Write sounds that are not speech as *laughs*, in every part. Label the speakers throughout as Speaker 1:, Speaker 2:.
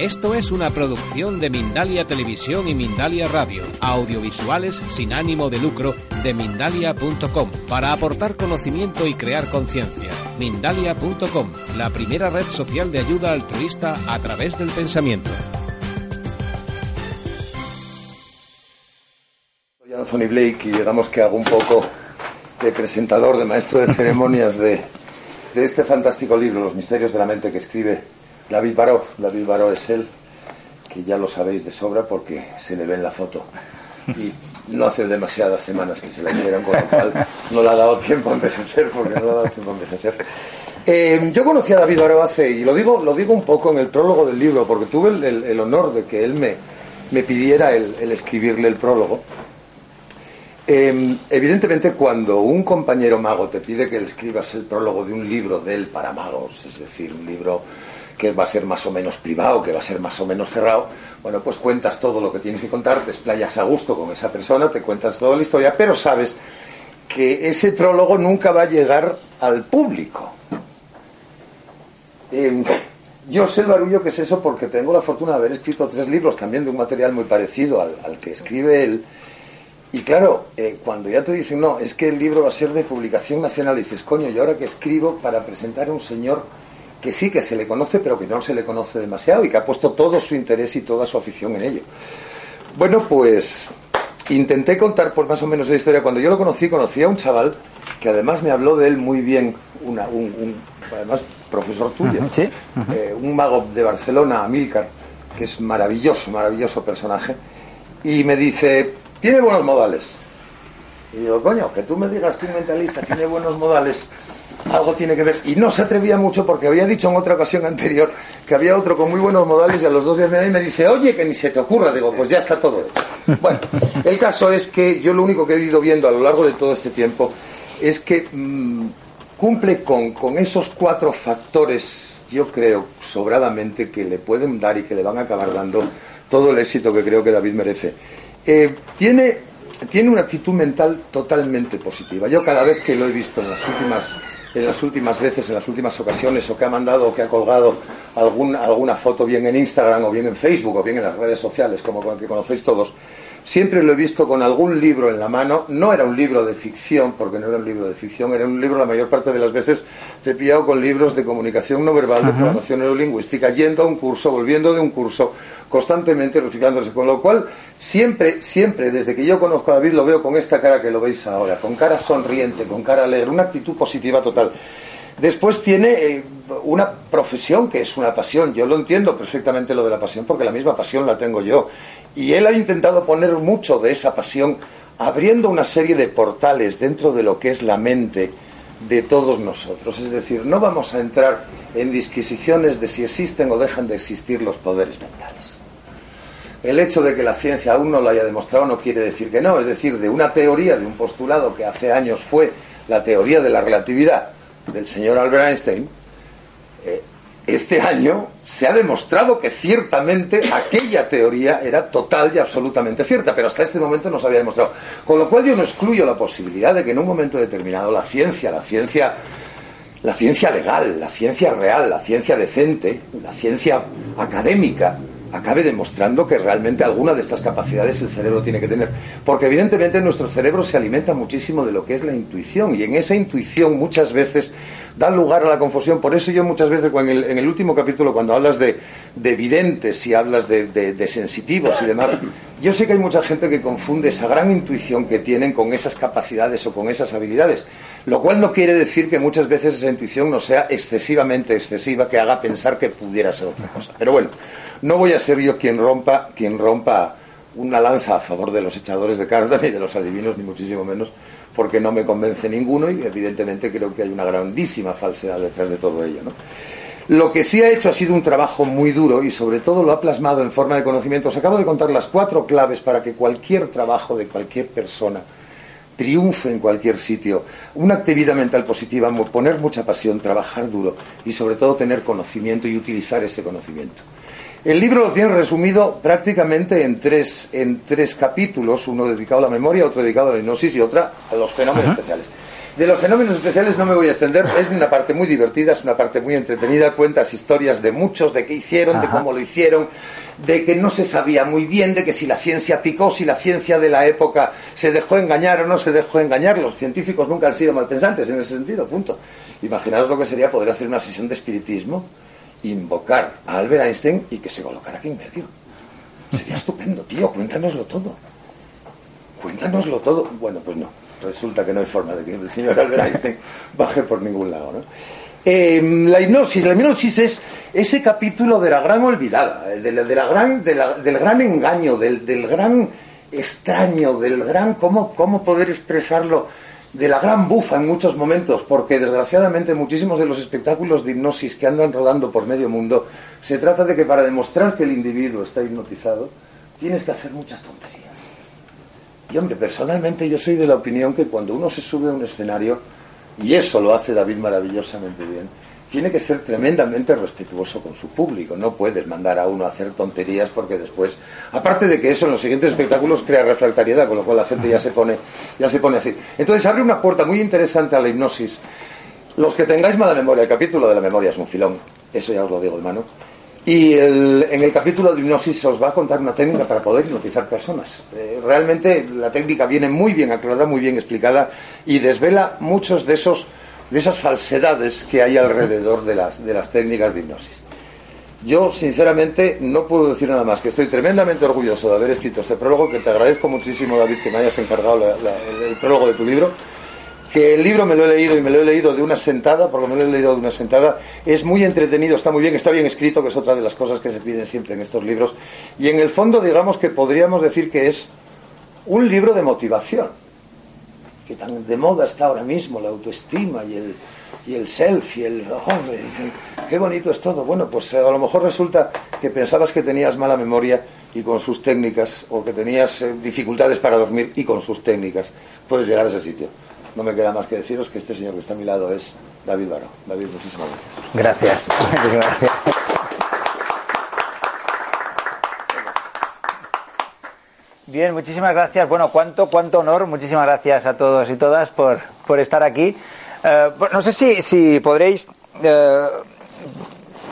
Speaker 1: Esto es una producción de Mindalia Televisión y Mindalia Radio, audiovisuales sin ánimo de lucro de mindalia.com, para aportar conocimiento y crear conciencia. Mindalia.com, la primera red social de ayuda altruista a través del pensamiento.
Speaker 2: Soy Anthony Blake y digamos que hago un poco de presentador, de maestro de ceremonias de, de este fantástico libro, Los misterios de la mente, que escribe David Baró. David Baró es él, que ya lo sabéis de sobra porque se le ve en la foto. Y no hace demasiadas semanas que se la hicieron, con lo cual no le ha dado tiempo a envejecer, porque no le ha dado tiempo a envejecer. Eh, yo conocí a David Baró hace, y lo digo, lo digo un poco en el prólogo del libro, porque tuve el, honor de que él me, me pidiera el escribirle el prólogo. Eh, evidentemente, cuando un compañero mago te pide que le escribas el prólogo de un libro de él para magos, es decir, un libro que va a ser más o menos privado, que va a ser más o menos cerrado, bueno, pues cuentas todo lo que tienes que contar, te explayas a gusto con esa persona, te cuentas toda la historia, pero sabes que ese prólogo nunca va a llegar al público. Eh, yo sé el barullo que es eso porque tengo la fortuna de haber escrito tres libros también de un material muy parecido al, al que escribe él. Y claro, eh, cuando ya te dicen, no, es que el libro va a ser de publicación nacional, dices, coño, ¿y ahora que escribo para presentar a un señor que sí que se le conoce, pero que no se le conoce demasiado y que ha puesto todo su interés y toda su afición en ello? Bueno, pues intenté contar por más o menos la historia. Cuando yo lo conocí, conocí a un chaval que además me habló de él muy bien, una, un, un, además profesor tuyo,
Speaker 3: ¿Sí?
Speaker 2: eh, un mago de Barcelona, Amílcar, que es maravilloso, maravilloso personaje, y me dice, tiene buenos modales. Y digo, coño, que tú me digas que un mentalista tiene buenos modales, algo tiene que ver. Y no se atrevía mucho porque había dicho en otra ocasión anterior que había otro con muy buenos modales y a los dos días me, me dice, oye, que ni se te ocurra. Digo, pues ya está todo hecho. Bueno, el caso es que yo lo único que he ido viendo a lo largo de todo este tiempo es que mmm, cumple con, con esos cuatro factores, yo creo, sobradamente, que le pueden dar y que le van a acabar dando todo el éxito que creo que David merece. Eh, tiene, tiene una actitud mental totalmente positiva. Yo cada vez que lo he visto en las últimas, en las últimas veces, en las últimas ocasiones, o que ha mandado o que ha colgado algún, alguna foto bien en Instagram o bien en Facebook o bien en las redes sociales, como que conocéis todos, siempre lo he visto con algún libro en la mano. No era un libro de ficción, porque no era un libro de ficción, era un libro la mayor parte de las veces te he pillado con libros de comunicación no verbal, de programación neurolingüística, yendo a un curso, volviendo de un curso, constantemente reciclándose. Con lo cual, siempre, siempre, desde que yo conozco a David, lo veo con esta cara que lo veis ahora, con cara sonriente, con cara alegre, una actitud positiva total. Después tiene eh, una profesión que es una pasión. Yo lo entiendo perfectamente lo de la pasión porque la misma pasión la tengo yo. Y él ha intentado poner mucho de esa pasión abriendo una serie de portales dentro de lo que es la mente de todos nosotros. Es decir, no vamos a entrar en disquisiciones de si existen o dejan de existir los poderes mentales. El hecho de que la ciencia aún no lo haya demostrado no quiere decir que no, es decir, de una teoría, de un postulado que hace años fue la teoría de la relatividad del señor Albert Einstein, eh, este año se ha demostrado que ciertamente aquella teoría era total y absolutamente cierta, pero hasta este momento no se había demostrado. Con lo cual yo no excluyo la posibilidad de que en un momento determinado la ciencia, la ciencia, la ciencia legal, la ciencia real, la ciencia decente, la ciencia académica, acabe demostrando que realmente alguna de estas capacidades el cerebro tiene que tener. Porque evidentemente nuestro cerebro se alimenta muchísimo de lo que es la intuición y en esa intuición muchas veces da lugar a la confusión. Por eso yo muchas veces en el, en el último capítulo cuando hablas de, de videntes y hablas de, de, de, sensitivos y demás, yo sé que hay mucha gente que confunde esa gran intuición que tienen con esas capacidades o con esas habilidades. Lo cual no quiere decir que muchas veces esa intuición no sea excesivamente excesiva, que haga pensar que pudiera ser otra cosa. Pero bueno, no voy a ser yo quien rompa, quien rompa una lanza a favor de los echadores de cartas ni de los adivinos, ni muchísimo menos, porque no me convence ninguno y evidentemente creo que hay una grandísima falsedad detrás de todo ello. Lo que sí ha hecho ha sido un trabajo muy duro y sobre todo lo ha plasmado en forma de conocimiento. Os acabo de contar las cuatro claves para que cualquier trabajo de cualquier persona triunfe en cualquier sitio. Una actividad mental positiva, poner mucha pasión, trabajar duro y sobre todo tener conocimiento y utilizar ese conocimiento. El libro lo tiene resumido prácticamente en tres, en tres capítulos, uno dedicado a la memoria, otro dedicado a la hipnosis y otra a los fenómenos especiales. De los fenómenos especiales no me voy a extender, es una parte muy divertida, es una parte muy entretenida, cuentas historias de muchos, de qué hicieron, de cómo lo hicieron, de que no se sabía muy bien, de que si la ciencia picó, si la ciencia de la época se dejó engañar o no se dejó engañar. Los científicos nunca han sido malpensantes en ese sentido, punto. Imaginaos lo que sería poder hacer una sesión de espiritismo, invocar a Albert Einstein y que se colocara aquí en medio. Sería estupendo, tío, cuéntanoslo todo. Cuéntanoslo todo. Bueno, pues no. Resulta que no hay forma de que el señor Albert Einstein baje por ningún lado, ¿no? Em, la hipnosis, la hipnosis es ese capítulo de la gran olvidada, eh, de la, gran, del gran engaño, del, del, gran extraño, del gran cómo, cómo poder expresarlo, de la gran bufa en muchos momentos, porque desgraciadamente muchísimos de los espectáculos de hipnosis que andan rodando por medio mundo, se trata de que para demostrar que el individuo está hipnotizado, tienes que hacer muchas tonterías. Y hombre, personalmente yo soy de la opinión que cuando uno se sube a un escenario, y eso lo hace David maravillosamente bien, tiene que ser tremendamente respetuoso con su público. No puedes mandar a uno a hacer tonterías porque después, aparte de que eso en los siguientes espectáculos crea refractariedad, con lo cual la gente ya se pone, ya se pone así. Entonces abre una puerta muy interesante a la hipnosis. Los que tengáis mala memoria, el capítulo de la memoria es un filón, eso ya os lo digo, hermano. Y en el capítulo de hipnosis os va a contar una técnica para poder hipnotizar personas. Eh, realmente la técnica viene muy bien aclarada, muy bien explicada y desvela muchos de esos de esas falsedades que hay alrededor de las, de las técnicas de hipnosis. Yo, sinceramente, no puedo decir nada más, que estoy tremendamente orgulloso de haber escrito este prólogo, que te agradezco muchísimo, David, que me hayas encargado el prólogo de tu libro que el libro me lo he leído y me lo he leído de una sentada, porque me lo he leído de una sentada, es muy entretenido, está muy bien, está bien escrito, que es otra de las cosas que se piden siempre en estos libros, y en el fondo digamos que podríamos decir que es un libro de motivación, que tan de moda está ahora mismo la autoestima y el, y el self y el hombre, qué bonito es todo. Bueno, pues a lo mejor resulta que pensabas que tenías mala memoria y con sus técnicas, o que tenías eh, dificultades para dormir y con sus técnicas, puedes llegar a ese sitio no me queda más que deciros que este señor que está a mi lado es David Baro. David, muchísimas
Speaker 3: gracias. Gracias. Bien, muchísimas gracias. Bueno, cuánto, cuánto honor. Muchísimas gracias a todos y todas por, por estar aquí. Eh, no sé si, si podréis. Eh,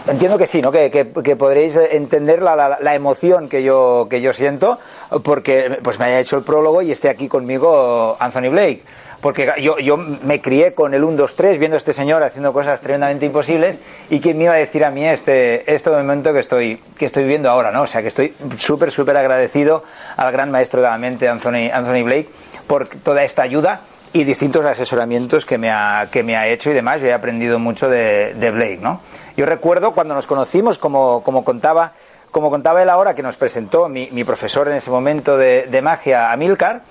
Speaker 3: entiendo que sí, ¿no? Que, que, podréis entender la, la, la, emoción que yo, que yo siento porque pues me haya hecho el prólogo y esté aquí conmigo Anthony Blake porque yo, yo me crié con el 1, 2, 3 viendo a este señor haciendo cosas tremendamente imposibles y quién me iba a decir a mí este, este momento que estoy, que estoy viviendo ahora, ¿no? O sea que estoy súper, súper agradecido al gran maestro de la mente, Anthony, Anthony Blake, por toda esta ayuda y distintos asesoramientos que me ha, que me ha hecho y demás. Yo he aprendido mucho de, de Blake, ¿no? Yo recuerdo cuando nos conocimos, como, como contaba como contaba él ahora, que nos presentó mi, mi profesor en ese momento de, de magia, Amilcar,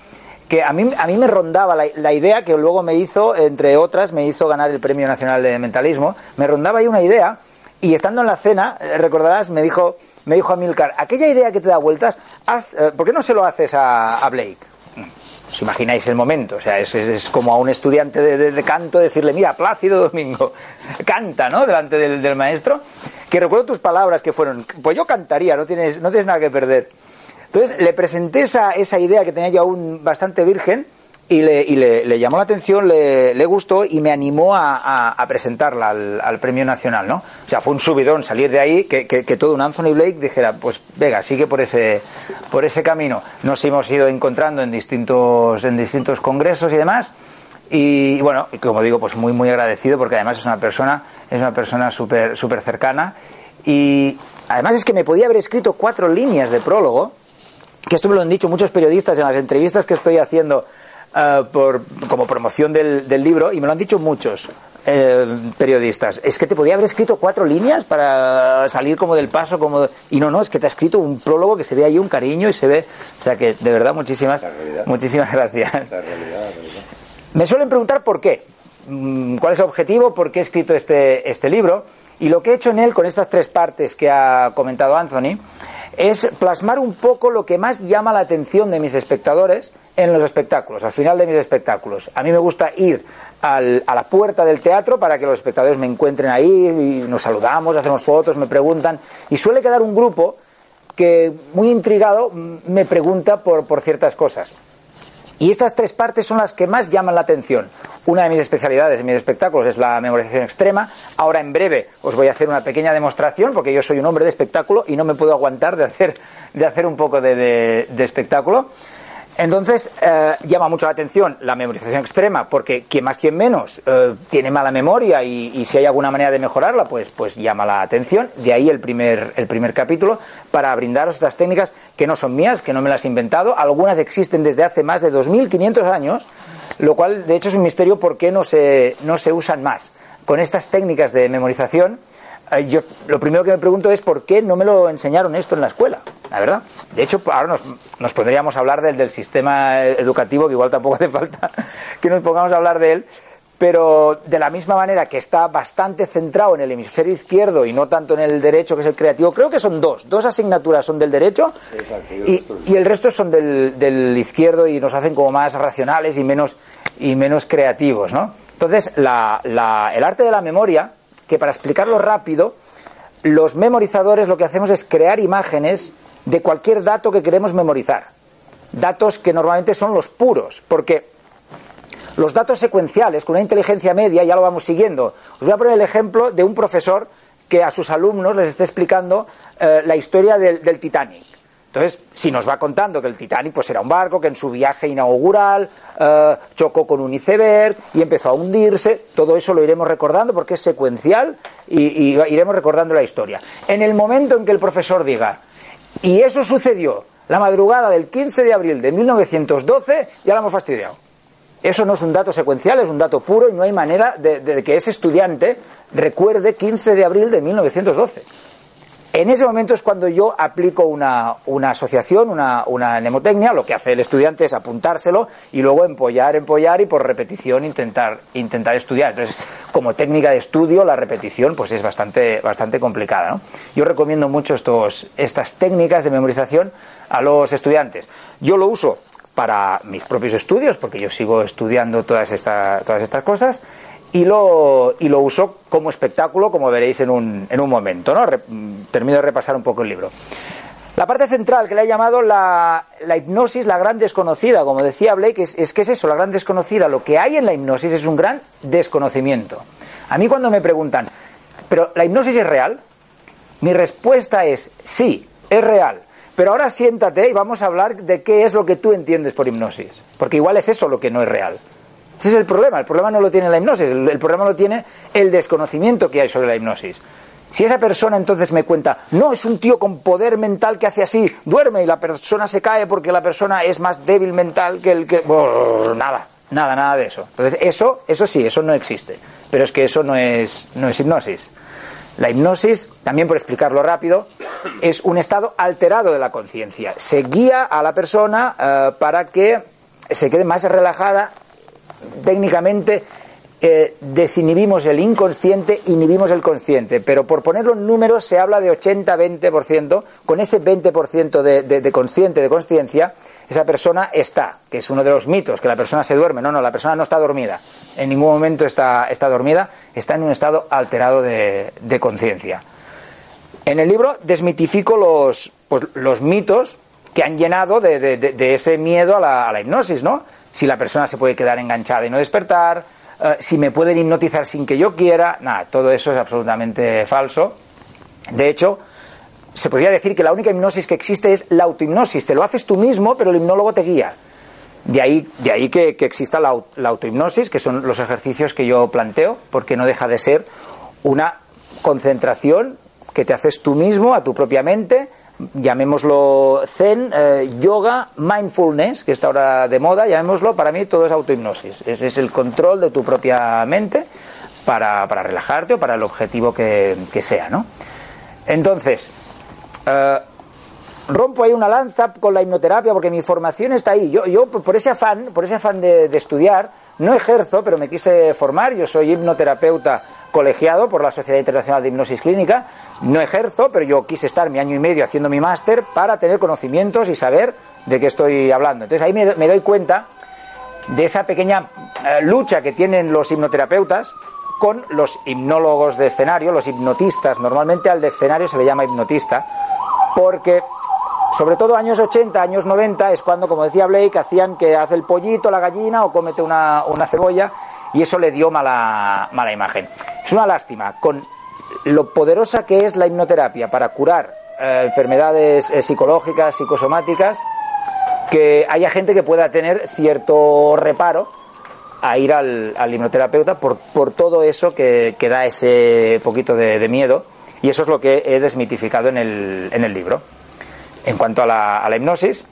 Speaker 3: que a mí, a mí me rondaba la, idea que luego me hizo, entre otras, me hizo ganar el Premio Nacional de Mentalismo, me rondaba ahí una idea y estando en la cena, eh, recordarás, me dijo, me dijo a Milcar, aquella idea que te da vueltas, eh, ¿por qué no se lo haces a, Blake? Mm, os imagináis el momento, o sea, es, como a un estudiante de, canto decirle, mira, Plácido Domingo, canta, ¿no? Delante del, del, maestro, que recuerdo tus palabras que fueron, pues yo cantaría, no tienes, no tienes nada que perder. Entonces le presenté esa, esa idea que tenía yo aún bastante virgen y le, y le, llamó la atención, le, le, gustó y me animó a, a, presentarla al, al, Premio Nacional, ¿no? O sea, fue un subidón salir de ahí que, que, todo un Anthony Blake dijera, pues venga, sigue por ese, por ese camino. Nos hemos ido encontrando en distintos, en distintos congresos y demás. Y, bueno, como digo, pues muy, muy agradecido porque además es una persona, es una persona súper super cercana. Y además es que me podía haber escrito cuatro líneas de prólogo que esto me lo han dicho muchos periodistas en las entrevistas que estoy haciendo uh, por, como promoción del, del, libro, y me lo han dicho muchos eh, periodistas. Es que te podía haber escrito cuatro líneas para salir como del paso, como y no, no, es que te ha escrito un prólogo que se ve ahí un cariño y se ve, o sea que de verdad muchísimas, muchísimas gracias. La realidad, la realidad. Me suelen preguntar por qué, mm, cuál es el objetivo, por qué he escrito este, este libro, y lo que he hecho en él con estas tres partes que ha comentado Anthony es plasmar un poco lo que más llama la atención de mis espectadores en los espectáculos, al final de mis espectáculos. A mí me gusta ir al, a la puerta del teatro para que los espectadores me encuentren ahí y nos saludamos, hacemos fotos, me preguntan. Y suele quedar un grupo que, muy intrigado, me pregunta por, por ciertas cosas. Y estas tres partes son las que más llaman la atención. Una de mis especialidades en mis espectáculos es la memorización extrema. Ahora en breve os voy a hacer una pequeña demostración porque yo soy un hombre de espectáculo y no me puedo aguantar de hacer, de hacer un poco de espectáculo. Entonces, eh, llama mucho la atención la memorización extrema, porque quien más, quien menos eh, tiene mala memoria y, si hay alguna manera de mejorarla, pues, pues llama la atención. De ahí el primer, el primer capítulo, para brindaros estas técnicas que no son mías, que no me las he inventado. Algunas existen desde hace más de 2.500 años, lo cual, de hecho, es un misterio por qué no se, no se usan más. Con estas técnicas de memorización, eh, yo lo primero que me pregunto es por qué no me lo enseñaron esto en la escuela, la verdad. De hecho, ahora nos, nos podríamos hablar del, del, sistema educativo, que igual tampoco *laughs* hace falta que nos pongamos a hablar de él, pero de la misma manera que está bastante centrado en el hemisferio izquierdo y no tanto en el derecho, que es el creativo, creo que son dos, dos asignaturas son del derecho y, y, el resto son del, del, izquierdo y nos hacen como más racionales y menos, y menos creativos, ¿no? Entonces, la, la, el arte de la memoria que para explicarlo rápido, los memorizadores lo que hacemos es crear imágenes de cualquier dato que queremos memorizar. Datos que normalmente son los puros, porque los datos secuenciales, con una inteligencia media, ya lo vamos siguiendo. Os voy a poner el ejemplo de un profesor que a sus alumnos les esté explicando eh, la historia del, del Titanic. Entonces, si nos va contando que el Titanic pues era un barco que en su viaje inaugural eh, chocó con un iceberg y empezó a hundirse, todo eso lo iremos recordando porque es secuencial y, y iremos recordando la historia. En el momento en que el profesor diga, y eso sucedió la madrugada del 15 de abril de 1912, ya la hemos fastidiado. Eso no es un dato secuencial, es un dato puro y no hay manera de, de que ese estudiante recuerde 15 de abril de 1912. En ese momento es cuando yo aplico una, una asociación, una, una, lo que hace el estudiante es apuntárselo y luego empollar, empollar y por repetición intentar, intentar estudiar. Entonces, como técnica de estudio, la repetición pues es bastante, bastante complicada. Yo recomiendo mucho estos, estas técnicas de memorización a los estudiantes. Yo lo uso para mis propios estudios, porque yo sigo estudiando todas, esta, todas estas cosas, y lo, y lo uso como espectáculo, como veréis en un, en un momento. ¿no? Re, termino de repasar un poco el libro. La parte central que le he llamado la, la hipnosis, la gran desconocida, como decía Blake, es, es que es eso, la gran desconocida. Lo que hay en la hipnosis es un gran desconocimiento. A mí cuando me preguntan, ¿pero la hipnosis es real? Mi respuesta es sí, es real. Pero ahora siéntate y vamos a hablar de qué es lo que tú entiendes por hipnosis. Porque igual es eso lo que no es real. Ese es el problema. El problema no lo tiene la hipnosis, el, problema lo tiene el desconocimiento que hay sobre la hipnosis. Si esa persona entonces me cuenta, no, es un tío con poder mental que hace así, duerme y la persona se cae porque la persona es más débil mental que el que... Brr, nada, nada, nada de eso. Entonces, eso, eso sí, eso no existe. Pero es que eso no es, no es hipnosis. La hipnosis, también por explicarlo rápido, es un estado alterado de la conciencia. Se guía a la persona uh, para que se quede más relajada técnicamente eh, desinhibimos el inconsciente, inhibimos el consciente, pero por ponerlo en números se habla de 80-20%, con ese 20% de, de, consciente, de conciencia, esa persona está, que es uno de los mitos, que la persona se duerme, no, no, la persona no está dormida, en ningún momento está, está dormida, está en un estado alterado de, de conciencia. En el libro desmitifico los, pues, los mitos que han llenado de, de ese miedo a la, a la hipnosis, ¿no? Si la persona se puede quedar enganchada y no despertar, uh, si me pueden hipnotizar sin que yo quiera, nada, todo eso es absolutamente falso. De hecho, se podría decir que la única hipnosis que existe es la autohipnosis, te lo haces tú mismo, pero el hipnólogo te guía. De ahí, de ahí que, exista la autohipnosis, que son los ejercicios que yo planteo, porque no deja de ser una concentración que te haces tú mismo a tu propia mente, llamémoslo zen, eh, yoga, mindfulness, que está ahora de moda, llamémoslo, para mí todo es autohipnosis. Ese es el control de tu propia mente para, para relajarte o para el objetivo que, que sea, ¿no? Entonces, eh, rompo ahí una lanza con la hipnoterapia porque mi formación está ahí. Yo, yo por ese afán, por ese afán de, de estudiar, no ejerzo, pero me quise formar. Yo soy hipnoterapeuta colegiado por la Sociedad Internacional de Hipnosis Clínica. No ejerzo, pero yo quise estar mi año y medio haciendo mi máster para tener conocimientos y saber de qué estoy hablando. Entonces ahí me, doy cuenta de esa pequeña eh, lucha que tienen los hipnoterapeutas con los hipnólogos de escenario, los hipnotistas. Normalmente al de escenario se le llama hipnotista porque sobre todo años 80, años 90, es cuando, como decía Blake, hacían que hace el pollito, la gallina o cómete una, una cebolla y eso le dio mala, mala imagen. Es una lástima, con lo poderosa que es la hipnoterapia para curar eh, enfermedades eh, psicológicas, psicosomáticas, que haya gente que pueda tener cierto reparo a ir al, hipnoterapeuta por, por, todo eso que, que da ese poquito de, de, miedo y eso es lo que he desmitificado en el, en el libro. En cuanto a la, a la hipnosis,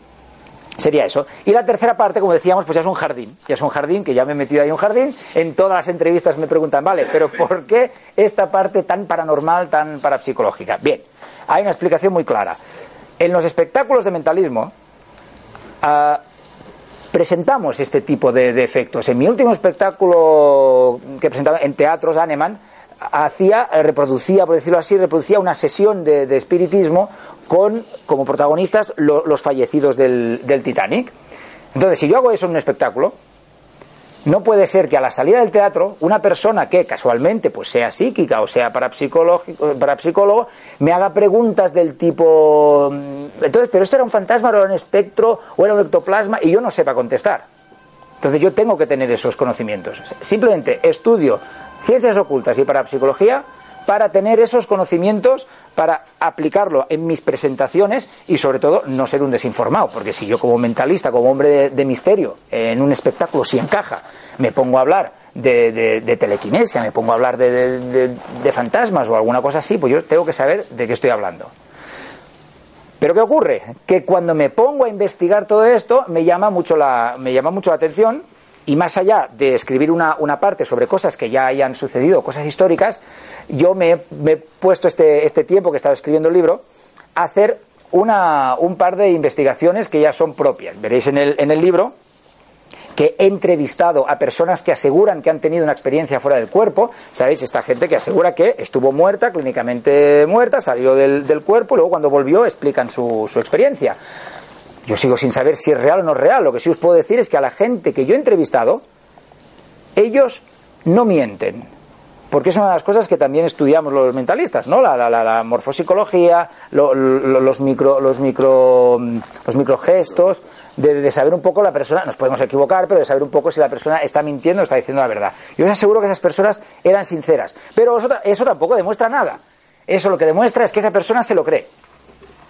Speaker 3: Sería eso. Y la tercera parte, como decíamos, pues ya es un jardín. Ya es un jardín, que ya me he metido ahí un jardín. En todas las entrevistas me preguntan, vale, pero ¿por qué esta parte tan paranormal, tan parapsicológica? Bien, hay una explicación muy clara. En los espectáculos de mentalismo uh, presentamos este tipo de, de, efectos. En mi último espectáculo que presentaba en teatros, Aneman, hacía, eh, reproducía, por decirlo así, reproducía una sesión de, espiritismo con como protagonistas lo, los fallecidos del, Titanic. Entonces, si yo hago eso en un espectáculo, no puede ser que a la salida del teatro una persona que casualmente pues sea psíquica o sea parapsicólogo me haga preguntas del tipo mm, entonces, pero esto era un fantasma, o era un espectro o era un ectoplasma y yo no sepa contestar. Entonces yo tengo que tener esos conocimientos. Simplemente estudio ciencias ocultas y parapsicología para tener esos conocimientos, para aplicarlo en mis presentaciones y sobre todo no ser un desinformado, porque si yo como mentalista, como hombre de, misterio, en un espectáculo si encaja, me pongo a hablar de, de, telequinesia, me pongo a hablar de, de fantasmas o alguna cosa así, pues yo tengo que saber de qué estoy hablando. Pero ¿qué ocurre? Que cuando me pongo a investigar todo esto me llama mucho la, me llama mucho la atención y más allá de escribir una, una, parte sobre cosas que ya hayan sucedido, cosas históricas, yo me he, puesto este, este, tiempo que he estado escribiendo el libro a hacer una, un par de investigaciones que ya son propias. Veréis en el, en el libro que he entrevistado a personas que aseguran que han tenido una experiencia fuera del cuerpo, ¿sabéis? Esta gente que asegura que estuvo muerta, clínicamente muerta, salió del, del cuerpo y luego cuando volvió explican su, su experiencia. Yo sigo sin saber si es real o no es real. Lo que sí os puedo decir es que a la gente que yo he entrevistado, ellos no mienten. Porque es una de las cosas que también estudiamos los mentalistas, ¿no? La, la, la, lo, lo, los micro, los micro, los microgestos, de, de, saber un poco la persona, nos podemos equivocar, pero de saber un poco si la persona está mintiendo o está diciendo la verdad. Yo os aseguro que esas personas eran sinceras. Pero eso tampoco demuestra nada. Eso lo que demuestra es que esa persona se lo cree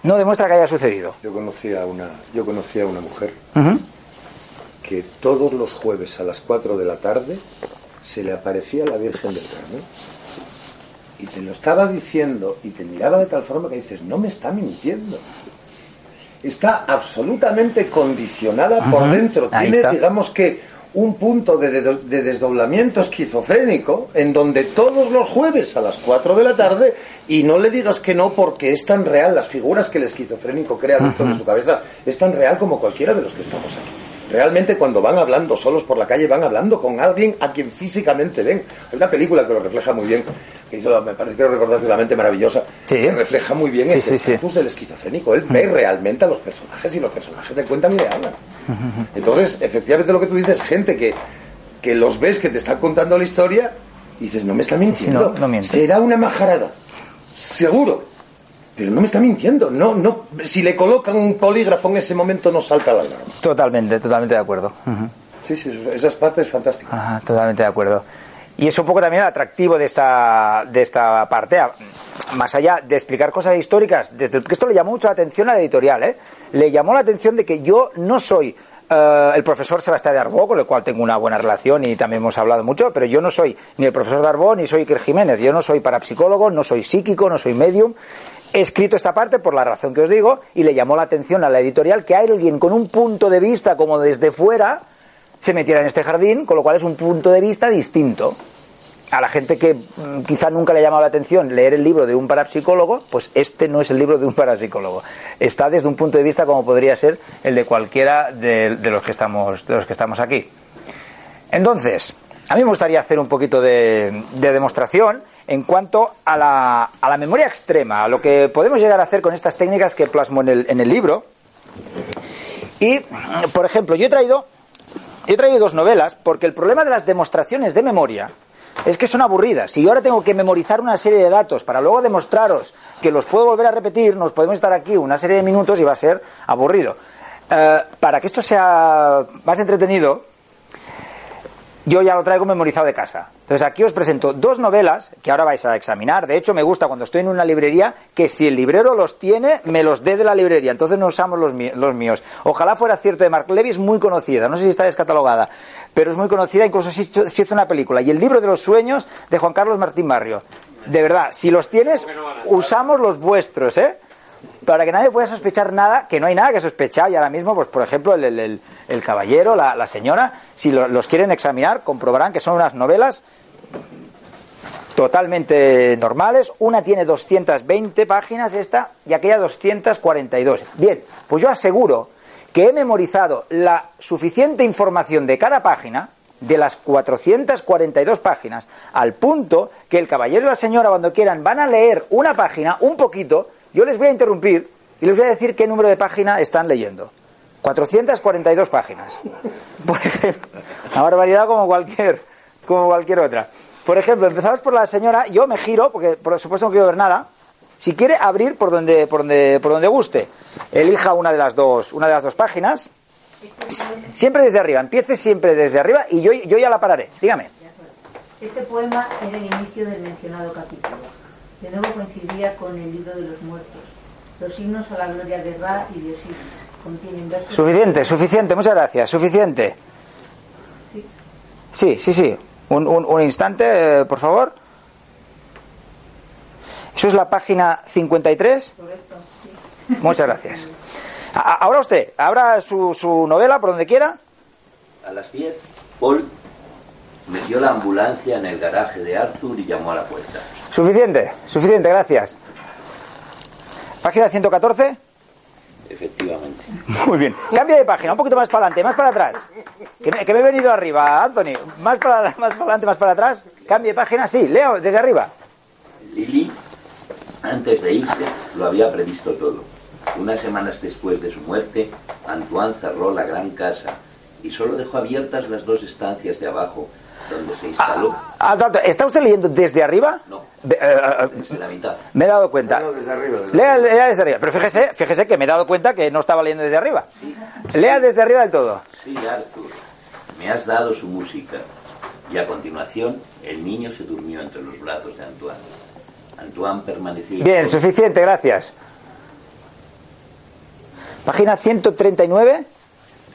Speaker 3: no demuestra que haya sucedido.
Speaker 2: Yo conocía a una, yo conocía a una mujer uh -huh. que todos los jueves a las 4 de la tarde se le aparecía la Virgen del Carmen y te lo estaba diciendo y te miraba de tal forma que dices, no me está mintiendo. Está absolutamente condicionada uh -huh. por dentro.
Speaker 3: Ahí
Speaker 2: Tiene,
Speaker 3: está.
Speaker 2: digamos que, un punto de, de, de, desdoblamiento esquizofrénico en donde todos los jueves a las 4 de la tarde y no le digas que no porque es tan real las figuras que el esquizofrénico crea dentro de su cabeza es tan real como cualquiera de los que estamos aquí. Realmente cuando van hablando solos por la calle van hablando con alguien a quien físicamente ven. Hay una película que lo refleja muy bien que hizo, me parece que recordar que la mente maravillosa
Speaker 3: sí.
Speaker 2: que refleja muy bien
Speaker 3: sí,
Speaker 2: ese
Speaker 3: sí,
Speaker 2: estatus del esquizofrénico. Él ve realmente a los personajes y los personajes le cuentan y le hablan entonces, efectivamente lo que tú dices, gente que, que los ves que te están contando la historia, y dices, no me está mintiendo.
Speaker 3: Sí, no, no
Speaker 2: Será una majarada, seguro. Pero no me está mintiendo. No, no, si le colocan un polígrafo en ese momento no salta la alarma.
Speaker 3: Totalmente, totalmente de acuerdo. Uh -huh.
Speaker 2: Sí, sí, esa parte es fantástica.
Speaker 3: Ajá, totalmente de acuerdo. Y es un poco también el atractivo de esta, de esta parte, más allá de explicar cosas históricas, desde el, que esto le llamó mucho la atención a la editorial, ¿eh? le llamó la atención de que yo no soy uh, el profesor Sebastián de Arbó, con el cual tengo una buena relación y también hemos hablado mucho, pero yo no soy ni el profesor de Arbó ni soy Iker Jiménez, yo no soy parapsicólogo, no soy psíquico, no soy medium. He escrito esta parte por la razón que os digo y le llamó la atención a la editorial que alguien con un punto de vista como desde fuera se metiera en este jardín, con lo cual es un punto de vista distinto. A la gente que mmm, quizá nunca le ha llamado la atención leer el libro de un parapsicólogo, pues este no es el libro de un parapsicólogo. Está desde un punto de vista como podría ser el de cualquiera de, de los, que estamos, de los que estamos aquí. Entonces, a mí me gustaría hacer un poquito de, de demostración en cuanto a la, a la, memoria extrema, a lo que podemos llegar a hacer con estas técnicas que plasmo en el, en el libro. Y, por ejemplo, yo he traído He traído dos novelas porque el problema de las demostraciones de memoria es que son aburridas. Si yo ahora tengo que memorizar una serie de datos para luego demostraros que los puedo volver a repetir, nos podemos estar aquí una serie de minutos y va a ser aburrido. Eh, para que esto sea más entretenido, yo ya lo traigo memorizado de casa. Entonces aquí os presento dos novelas que ahora vais a examinar. De hecho, me gusta cuando estoy en una librería que si el librero los tiene, me los dé de la librería. Entonces no usamos los, míos. Ojalá fuera cierto de Mark Levy, es muy conocida. No sé si está descatalogada, pero es muy conocida. Incluso si hizo una película. Y el libro de los sueños de Juan Carlos Martín Barrio. De verdad, si los tienes, usamos los vuestros, ¿eh? Para que nadie pueda sospechar nada, que no hay nada que sospechar y ahora mismo, pues por ejemplo, el, caballero, la, señora, si los quieren examinar, comprobarán que son unas novelas totalmente normales. Una tiene 220 páginas, esta, y aquella 242. Bien, pues yo aseguro que he memorizado la suficiente información de cada página, de las 442 páginas, al punto que el caballero y la señora, cuando quieran, van a leer una página, un poquito, yo les voy a interrumpir y les voy a decir qué número de página están leyendo. 442 páginas. *laughs* Por ejemplo, una barbaridad como cualquier, como cualquier otra. Por ejemplo, empezamos por la señora, yo me giro, porque por supuesto no quiero ver nada. Si quiere abrir por donde, por donde, por donde guste, elija una de las dos, una de las dos páginas. Siempre desde arriba, empiece siempre desde arriba y yo, yo ya la pararé. Dígame.
Speaker 4: Este poema era el inicio del mencionado capítulo. De nuevo coincidía con el libro de los muertos. Los himnos a la gloria de Ra y de Osiris. Contienen versos.
Speaker 3: Suficiente, suficiente, muchas gracias, suficiente. Sí, sí, sí. Un, un, instante, eh, por favor. Eso es la página 53. Correcto, sí. Muchas gracias. ahora usted, abra su, su novela por donde quiera.
Speaker 5: A las 10, Paul metió la ambulancia en el garaje de Arthur y llamó a la puerta.
Speaker 3: Suficiente, suficiente, gracias. Página 114.
Speaker 5: Efectivamente.
Speaker 3: Muy bien. Cambia de página, un poquito más para adelante, más para atrás. Que me, he venido arriba, Anthony. Más para, más para adelante, más para atrás. Cambie de página, sí, leo desde arriba.
Speaker 5: Lily, antes de irse, lo había previsto todo. Unas semanas después de su muerte, Antoine cerró la gran casa y solo dejó abiertas las dos estancias de abajo donde se instaló. Ah,
Speaker 3: ah ¿Está usted leyendo desde arriba?
Speaker 5: No. Eh, eh, desde la mitad.
Speaker 3: Me he dado cuenta.
Speaker 2: desde arriba.
Speaker 3: Lea, desde arriba. Pero fíjese, fíjese que me he dado cuenta que no estaba leyendo desde arriba. Lea desde arriba del todo.
Speaker 5: Sí, Arthur. Me has dado su música. Y a continuación, el niño se durmió entre los brazos de Antoine. Antoine permaneció.
Speaker 3: Bien, suficiente, gracias. Página 139.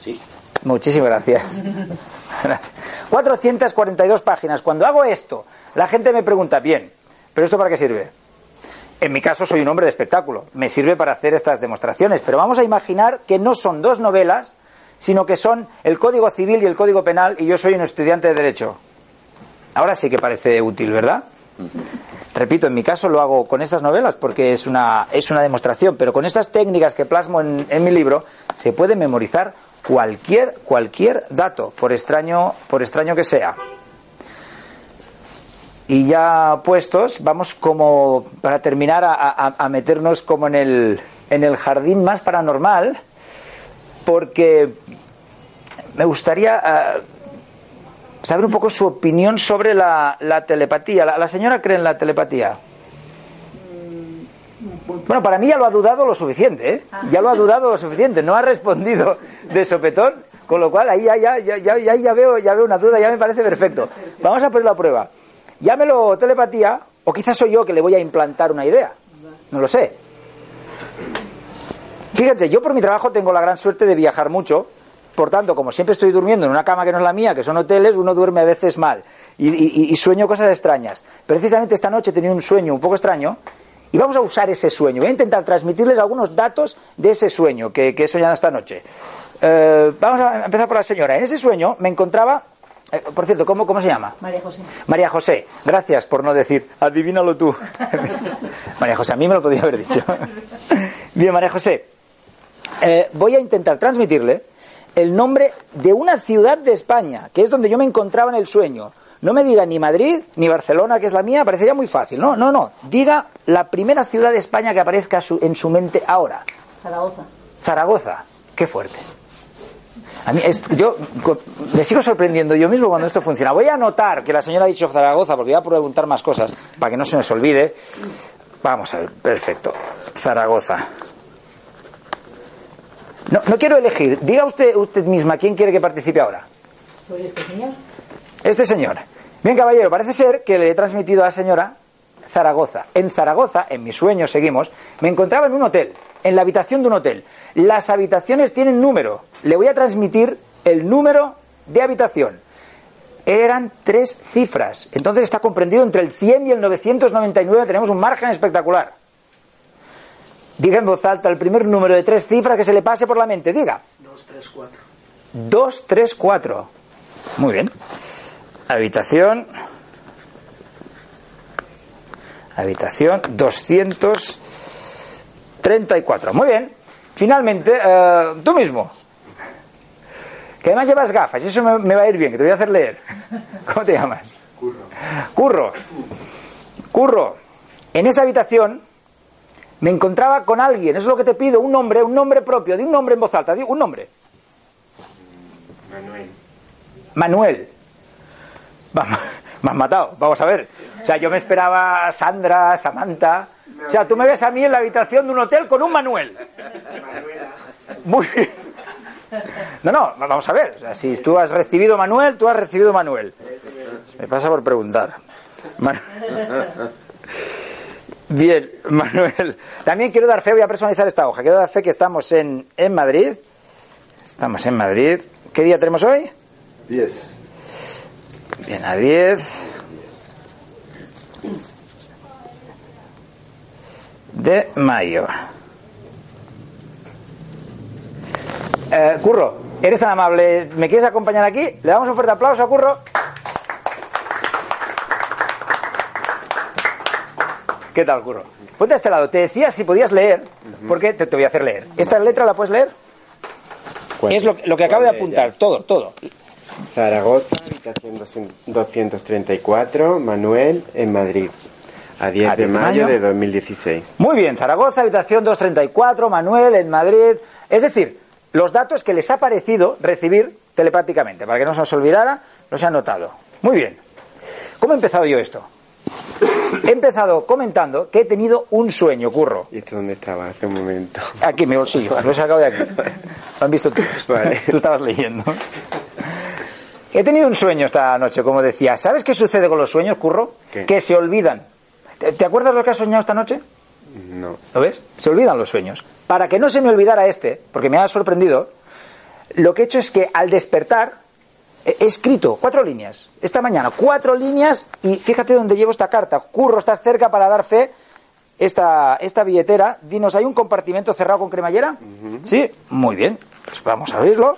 Speaker 5: Sí.
Speaker 3: Muchísimas gracias. *laughs* *laughs* 442 páginas. Cuando hago esto, la gente me pregunta, bien, ¿pero esto para qué sirve? En mi caso soy un hombre de espectáculo, me sirve para hacer estas demostraciones, pero vamos a imaginar que no son dos novelas, sino que son el Código Civil y el Código Penal y yo soy un estudiante de Derecho. Ahora sí que parece útil, ¿verdad? Repito, en mi caso lo hago con estas novelas porque es una, es una demostración, pero con estas técnicas que plasmo en, en mi libro se puede memorizar cualquier, cualquier dato, por extraño, por extraño que sea. Y ya puestos, vamos como para terminar a, meternos como en el, en el jardín más paranormal, porque me gustaría eh, saber un poco su opinión sobre la, telepatía. la señora cree en la telepatía? Bueno, para mí ya lo ha dudado lo suficiente, ¿eh? Ah. Ya lo ha dudado lo suficiente, no ha respondido de sopetón, con lo cual ahí ya, ya, ya, ya, ya, veo, ya veo una duda, ya me parece perfecto. Vamos a poner la prueba. Llámelo telepatía, o quizás soy yo que le voy a implantar una idea. No lo sé. Fíjense, yo por mi trabajo tengo la gran suerte de viajar mucho, por tanto, como siempre estoy durmiendo en una cama que no es la mía, que son hoteles, uno duerme a veces mal y, y sueño cosas extrañas. Precisamente esta noche he tenido un sueño un poco extraño y vamos a usar ese sueño. Voy a intentar transmitirles algunos datos de ese sueño que, he soñado esta noche. Eh, vamos a empezar por la señora. En ese sueño me encontraba eh, por cierto, ¿cómo, ¿cómo se llama?
Speaker 4: María José.
Speaker 3: María José, gracias por no decir, adivínalo tú. *laughs* María José, a mí me lo podía haber dicho. *laughs* Bien, María José, eh, voy a intentar transmitirle el nombre de una ciudad de España, que es donde yo me encontraba en el sueño. No me diga ni Madrid ni Barcelona, que es la mía, parecería muy fácil. No, no, no. Diga la primera ciudad de España que aparezca en su mente ahora.
Speaker 4: Zaragoza.
Speaker 3: Zaragoza. Qué fuerte. A mí, es- yo me sigo sorprendiendo yo mismo cuando esto funciona. Voy a anotar que la señora ha dicho Zaragoza, porque voy a preguntar más cosas para que no se nos olvide. Vamos a ver, perfecto. Zaragoza. No, no quiero elegir. Diga usted, usted misma quién quiere que participe ahora.
Speaker 4: Pues este señor.
Speaker 3: Este señor. Bien, caballero, parece ser que le he transmitido a la señora Zaragoza. En Zaragoza, en mis sueños seguimos, me encontraba en un hotel, en la habitación de un hotel. Las habitaciones tienen número. Le voy a transmitir el número de habitación. Eran tres cifras. Entonces está comprendido entre el 100 y el 999. Tenemos un margen espectacular. Diga en voz alta el primer número de tres cifras que se le pase por la mente. Diga.
Speaker 6: 234.
Speaker 3: 234. Muy bien. Habitación. Habitación 234. Muy bien. Finalmente, eh, tú mismo. Que además llevas gafas, eso me, me va a ir bien, que te voy a hacer leer. *laughs* ¿Cómo te llamas? Curro. Curro. Curro. En esa habitación me encontraba con alguien, eso es lo que te pido, un nombre, un nombre propio, di un nombre en voz alta, di un nombre.
Speaker 6: Manuel.
Speaker 3: Manuel. Me has matado, vamos a ver. O sea, yo me esperaba Sandra, Samantha. O sea, tú me ves a mí en la habitación de un hotel con un Manuel. Muy bien. No, no, vamos a ver. O sea, si tú has recibido Manuel, tú has recibido Manuel. Me pasa por preguntar. Bien, Manuel. También quiero dar fe, voy a personalizar esta hoja. Quiero dar fe que estamos en, en Madrid. Estamos en Madrid. ¿Qué día tenemos hoy?
Speaker 2: 10.
Speaker 3: Bien, a 10 de mayo. Eh, Curro, eres tan amable. ¿Me quieres acompañar aquí? Le damos un fuerte aplauso a Curro. ¿Qué tal, Curro? Ponte a este lado. Te decía si podías leer, porque te, te voy a hacer leer. ¿Esta letra la puedes leer? Es lo, que- lo que acabo de
Speaker 6: ¿Cuál de
Speaker 3: apuntar, todo, todo.
Speaker 6: Zaragoza, habitación 234, Manuel, en Madrid. A 10
Speaker 3: A
Speaker 6: de
Speaker 3: 10 de
Speaker 6: mayo
Speaker 3: mayo.
Speaker 6: de 2016.
Speaker 3: Muy bien, Zaragoza, habitación 234, Manuel, en Madrid. Es decir, los datos que les ha parecido recibir telepáticamente, para que no se nos olvidara, los he anotado. Muy bien. ¿Cómo he empezado yo esto? He empezado comentando que he tenido un sueño, curro.
Speaker 6: ¿Y esto dónde estaba hace un momento?
Speaker 3: Aquí, en mi bolsillo, lo he sacado de aquí. *laughs* Lo han visto tú.
Speaker 6: Vale.
Speaker 3: Tú estabas leyendo. He tenido un sueño esta noche, como decía. ¿Sabes qué sucede con los sueños, curro?
Speaker 6: ¿Qué?
Speaker 3: Que se olvidan. ¿Te, te acuerdas lo que has soñado esta noche?
Speaker 6: No.
Speaker 3: ¿Lo ves? Se olvidan los sueños. Para que no se me olvidara este, porque me ha sorprendido, lo que he hecho es que al despertar he he escrito cuatro líneas. Esta mañana, cuatro líneas y fíjate dónde llevo esta carta. Curro, estás cerca para dar fe. Esta, esta billetera, dinos, ¿hay un compartimento cerrado con cremallera? Sí, muy bien. Pues vamos a abrirlo.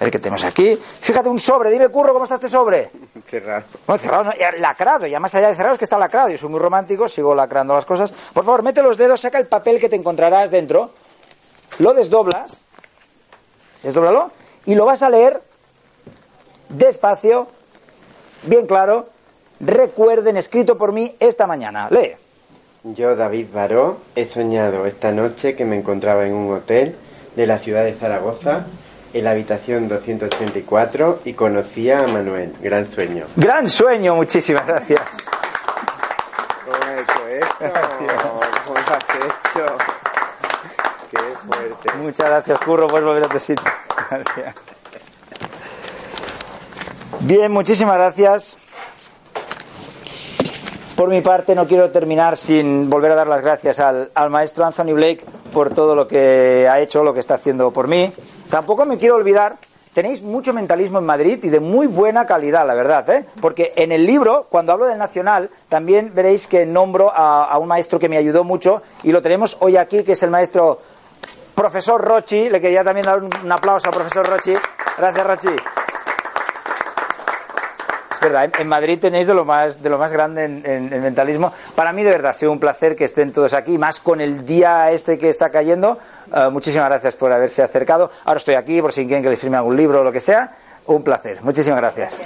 Speaker 3: A ver qué tenemos aquí. Fíjate, un sobre. Dime, Curro, ¿cómo está este sobre? *laughs*
Speaker 6: Cerrado.
Speaker 3: Bueno, cerrado, no, lacrado, ya más allá de cerrado es que está lacrado. Yo soy muy romántico, sigo lacrando las cosas. Por favor, mete los dedos, saca el papel que te encontrarás dentro, lo desdoblas, desdóblalo, y lo vas a leer despacio, bien claro. Recuerden, escrito por mí esta mañana. Lee.
Speaker 6: Yo, David Baró, he soñado esta noche que me encontraba en un hotel de la ciudad de Zaragoza, en la habitación 284, y conocía a Manuel. Gran sueño.
Speaker 3: Gran sueño, muchísimas gracias.
Speaker 6: ¿Cómo has hecho esto? ¿Cómo lo has hecho? Qué fuerte.
Speaker 3: Muchas gracias, Curro. Puedes volver a tu sitio. Gracias. Bien, muchísimas gracias. Por mi parte, no quiero terminar sin volver a dar las gracias al, al maestro Anthony Blake por todo lo que ha hecho, lo que está haciendo por mí. Tampoco me quiero olvidar, tenéis mucho mentalismo en Madrid y de muy buena calidad, la verdad, ¿eh? porque en el libro, cuando hablo del Nacional, también veréis que nombro a, un maestro que me ayudó mucho y lo tenemos hoy aquí, que es el maestro profesor Rochi. Le quería también dar un, un aplauso al profesor Rochi. Gracias, Rochi. Es verdad, en, Madrid tenéis de lo más, de lo más grande en, en- en mentalismo. Para mí, de verdad, ha sido un placer que estén todos aquí, más con el día este que está cayendo. Eh, muchísimas gracias por haberse acercado. Ahora estoy aquí por si quieren que les firme algún libro o lo que sea. Un placer. Muchísimas gracias.